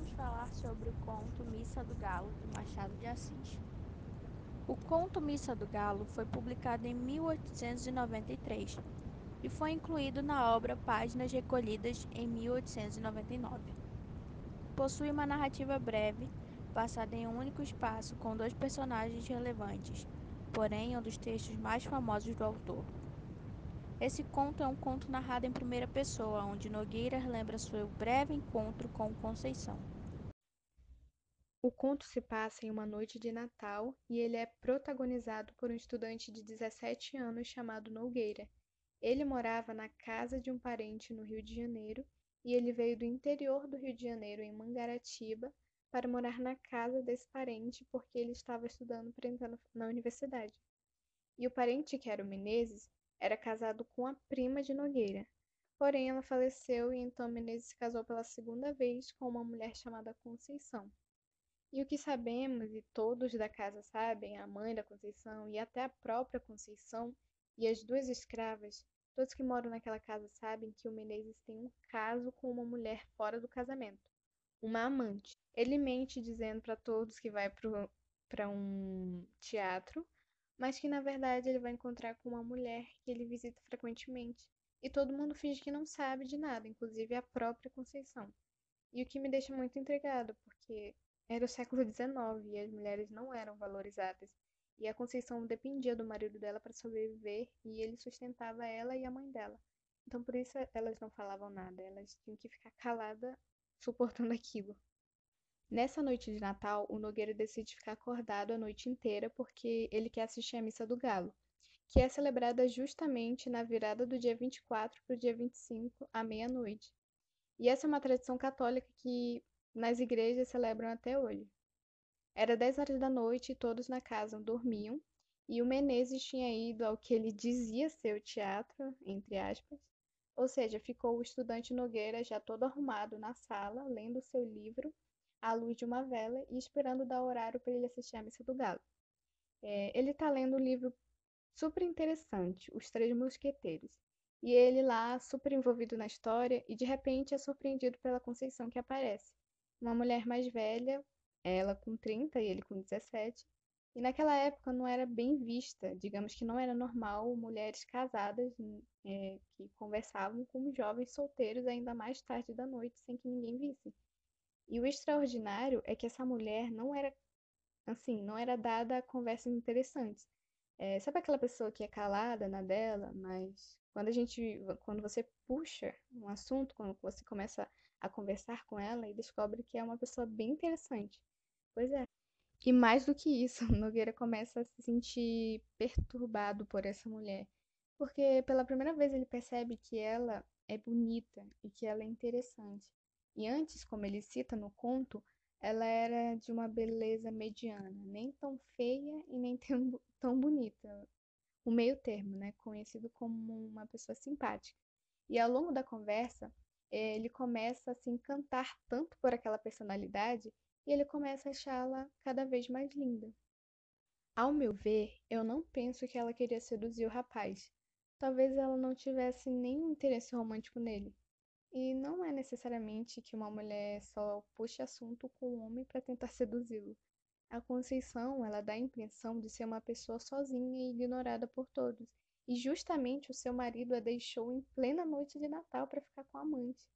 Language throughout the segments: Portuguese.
vamos falar sobre o conto Missa do Galo, de Machado de Assis. O conto Missa do Galo foi publicado em 1893 e foi incluído na obra Páginas Recolhidas em 1899. Possui uma narrativa breve, passada em um único espaço com dois personagens relevantes, porém um dos textos mais famosos do autor. Esse conto é um conto narrado em primeira pessoa, onde Nogueira lembra seu breve encontro com Conceição. O conto se passa em uma noite de Natal e ele é protagonizado por um estudante de 17 anos chamado Nogueira. Ele morava na casa de um parente no Rio de Janeiro e ele veio do interior do Rio de Janeiro, em Mangaratiba, para morar na casa desse parente porque ele estava estudando para entrar na universidade. E o parente, que era o Menezes, era casado com a prima de Nogueira. Porém, ela faleceu e então Menezes se casou pela segunda vez com uma mulher chamada Conceição. E o que sabemos, e todos da casa sabem, a mãe da Conceição e até a própria Conceição e as duas escravas, todos que moram naquela casa sabem que o Menezes tem um caso com uma mulher fora do casamento, uma amante. Ele mente dizendo para todos que vai para um teatro mas que na verdade ele vai encontrar com uma mulher que ele visita frequentemente. E todo mundo finge que não sabe de nada, inclusive a própria Conceição. E o que me deixa muito intrigado, porque era o século XIX e as mulheres não eram valorizadas. E a Conceição dependia do marido dela para sobreviver e ele sustentava ela e a mãe dela. Então por isso elas não falavam nada, elas tinham que ficar caladas suportando aquilo. Nessa noite de Natal, o Nogueira decide ficar acordado a noite inteira porque ele quer assistir a Missa do Galo, que é celebrada justamente na virada do dia 24 para o dia 25, à meia-noite. E essa é uma tradição católica que nas igrejas celebram até hoje. Era 10 horas da noite e todos na casa dormiam, e o Menezes tinha ido ao que ele dizia ser o teatro, entre aspas, ou seja, ficou o estudante Nogueira já todo arrumado na sala, lendo seu livro à luz de uma vela e esperando dar horário para ele assistir a missa do galo. É, ele está lendo um livro super interessante, Os Três Mosqueteiros. E ele lá, super envolvido na história, e de repente é surpreendido pela Conceição que aparece. Uma mulher mais velha, ela com 30 e ele com 17. E naquela época não era bem vista, digamos que não era normal mulheres casadas é, que conversavam com jovens solteiros ainda mais tarde da noite sem que ninguém visse. E o extraordinário é que essa mulher não era, assim, não era dada a conversas interessantes. É, sabe aquela pessoa que é calada na dela, mas quando a gente, quando você puxa um assunto, quando você começa a conversar com ela e descobre que é uma pessoa bem interessante. Pois é. E mais do que isso, Nogueira começa a se sentir perturbado por essa mulher, porque pela primeira vez ele percebe que ela é bonita e que ela é interessante. E antes, como ele cita no conto, ela era de uma beleza mediana, nem tão feia e nem tão, bonita. O meio termo, né? Conhecido como uma pessoa simpática. E ao longo da conversa, ele começa a se encantar tanto por aquela personalidade e ele começa a achá-la cada vez mais linda. Ao meu ver, eu não penso que ela queria seduzir o rapaz. Talvez ela não tivesse nenhum interesse romântico nele. E não é necessariamente que uma mulher só puxe assunto com um homem para tentar seduzi-lo. A Conceição, ela dá a impressão de ser uma pessoa sozinha e ignorada por todos. E justamente o seu marido a deixou em plena noite de Natal para ficar com a amante.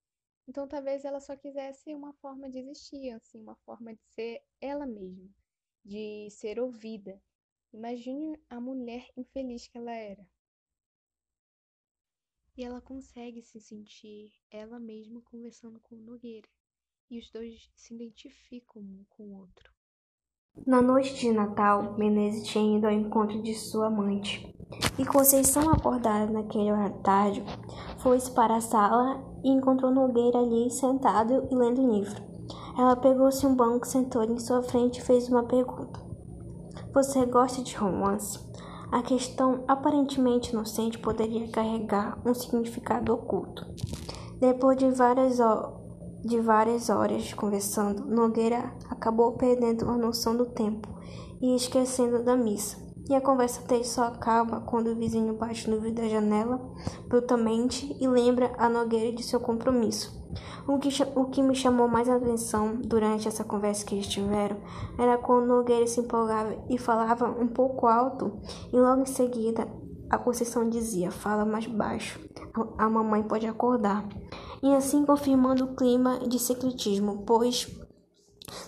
Então talvez ela só quisesse uma forma de existir, assim, uma forma de ser ela mesma, de ser ouvida. Imagine a mulher infeliz que ela era. E ela consegue se sentir ela mesma conversando com Nogueira. E os dois se identificam um com o outro. Na noite de Natal, Menezes tinha ido ao encontro de sua amante. E Conceição, acordada naquele horário tarde, foi-se para a sala e encontrou Nogueira ali sentado e lendo livro. Ela pegou-se um banco, sentou em sua frente e fez uma pergunta. Você gosta de romance? A questão aparentemente inocente poderia carregar um significado oculto. Depois de várias, de várias horas conversando, Nogueira acabou perdendo a noção do tempo e esquecendo da missa. E a conversa deles só acaba quando o vizinho bate no vidro da janela brutalmente e lembra a Nogueira de seu compromisso. O que, o que me chamou mais a atenção durante essa conversa que eles tiveram era quando Nogueira se empolgava e falava um pouco alto, e logo em seguida a Conceição dizia: Fala mais baixo, a mamãe pode acordar. E assim confirmando o clima de secretismo, pois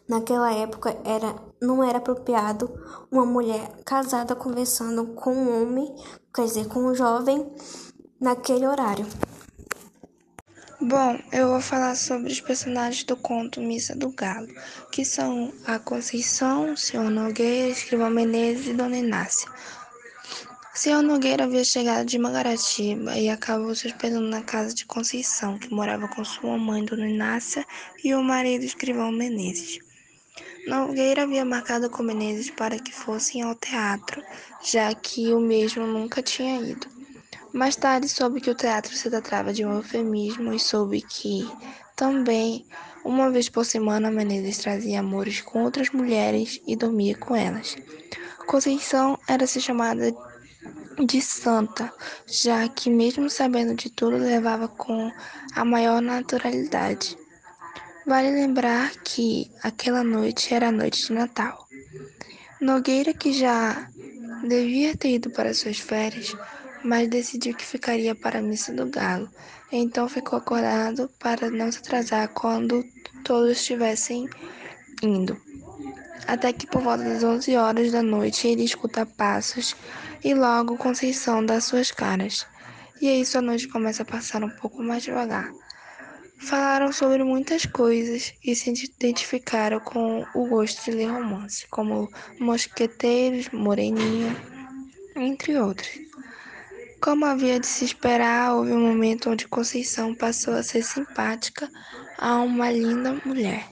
naquela época era, não era apropriado uma mulher casada conversando com um homem, quer dizer, com um jovem, naquele horário. Bom, eu vou falar sobre os personagens do conto Missa do Galo, que são a Conceição, Senhor Nogueira, Escrivão Menezes e Dona Inácia. Senhor Nogueira havia chegado de Mangaratiba e acabou se hospedando na casa de Conceição, que morava com sua mãe, Dona Inácia, e o marido, Escrivão Menezes. Nogueira havia marcado com Menezes para que fossem ao teatro, já que o mesmo nunca tinha ido. Mais tarde soube que o teatro se tratava de um eufemismo e soube que, também, uma vez por semana, Menezes trazia amores com outras mulheres e dormia com elas. Conceição era se chamada de santa, já que, mesmo sabendo de tudo, levava com a maior naturalidade. Vale lembrar que aquela noite era a noite de Natal. Nogueira, que já devia ter ido para suas férias, mas decidiu que ficaria para a missa do galo. Então ficou acordado para não se atrasar quando todos estivessem indo. Até que por volta das 11 horas da noite ele escuta passos e logo Conceição dá suas caras. E aí sua noite começa a passar um pouco mais devagar. Falaram sobre muitas coisas e se identificaram com o gosto de ler romance, como Mosqueteiros, Moreninha, entre outros. Como havia de se esperar, houve um momento onde Conceição passou a ser simpática a uma linda mulher.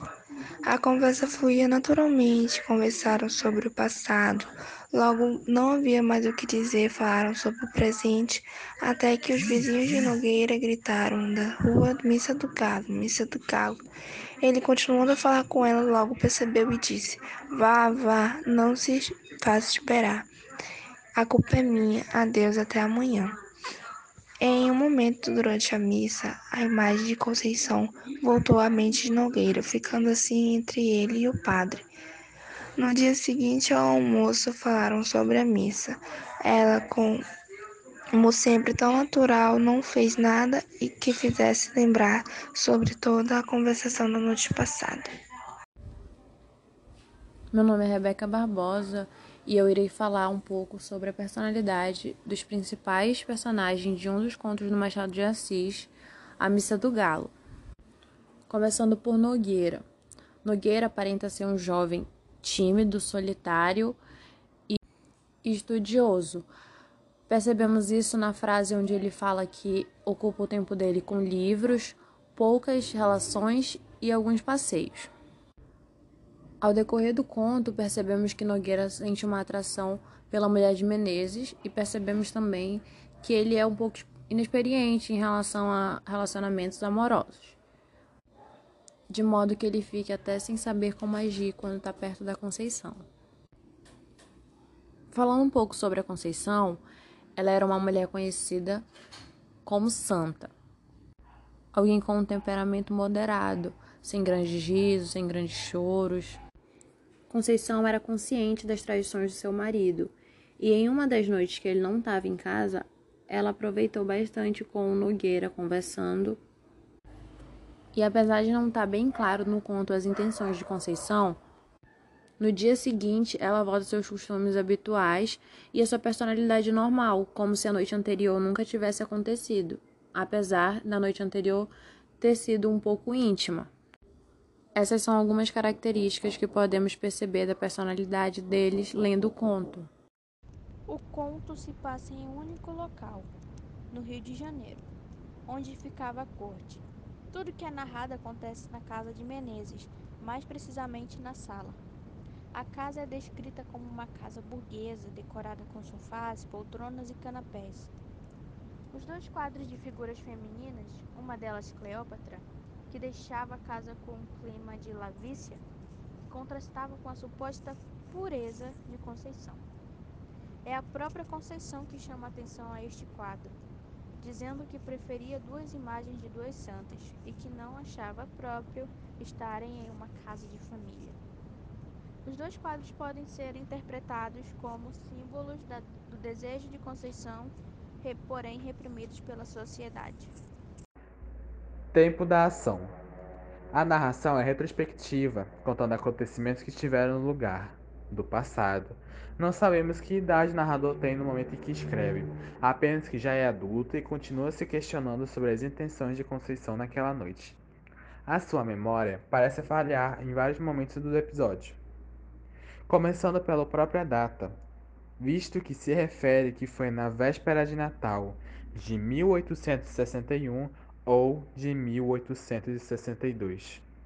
A conversa fluía naturalmente, conversaram sobre o passado, logo não havia mais o que dizer, falaram sobre o presente, até que os vizinhos de Nogueira gritaram da rua Missa do Galo, Missa do Galo. Ele, continuando a falar com ela, logo percebeu e disse: Vá, vá, não se faça esperar. A culpa é minha. Adeus, até amanhã. Em um momento durante a missa, a imagem de Conceição voltou à mente de Nogueira, ficando assim entre ele e o padre. No dia seguinte ao almoço, falaram sobre a missa. Ela, com, como sempre tão natural, não fez nada e que fizesse lembrar sobre toda a conversação da noite passada. Meu nome é Rebeca Barbosa e eu irei falar um pouco sobre a personalidade dos principais personagens de um dos contos do Machado de Assis, A Missa do Galo. Começando por Nogueira. Nogueira aparenta ser um jovem tímido, solitário e estudioso. Percebemos isso na frase onde ele fala que ocupa o tempo dele com livros, poucas relações e alguns passeios. Ao decorrer do conto, percebemos que Nogueira sente uma atração pela mulher de Menezes e percebemos também que ele é um pouco inexperiente em relação a relacionamentos amorosos, de modo que ele fique até sem saber como agir quando está perto da Conceição. Falando um pouco sobre a Conceição, ela era uma mulher conhecida como santa, alguém com um temperamento moderado, sem grandes risos, sem grandes choros. Conceição era consciente das traições do seu marido, e em uma das noites que ele não estava em casa, ela aproveitou bastante com o Nogueira conversando. E apesar de não estar tá bem claro no conto as intenções de Conceição, no dia seguinte ela volta aos seus costumes habituais e a sua personalidade normal, como se a noite anterior nunca tivesse acontecido, apesar da noite anterior ter sido um pouco íntima. Essas são algumas características que podemos perceber da personalidade deles lendo o conto. O conto se passa em um único local, no Rio de Janeiro, onde ficava a corte. Tudo que é narrado acontece na casa de Menezes, mais precisamente na sala. A casa é descrita como uma casa burguesa, decorada com sofás, poltronas e canapés. Os dois quadros de figuras femininas, uma delas Cleópatra, que deixava a casa com um clima de lavícia, contrastava com a suposta pureza de Conceição. É a própria Conceição que chama atenção a este quadro, dizendo que preferia duas imagens de duas santas e que não achava próprio estarem em uma casa de família. Os dois quadros podem ser interpretados como símbolos da, do desejo de Conceição, porém reprimidos pela sociedade. Tempo da ação. A narração é retrospectiva, contando acontecimentos que estiveram no lugar do passado. Não sabemos que idade o narrador tem no momento em que escreve, apenas que já é adulto e continua se questionando sobre as intenções de Conceição naquela noite. A sua memória parece falhar em vários momentos do episódio, começando pela própria data, visto que se refere que foi na véspera de Natal de 1861 ou de 1862.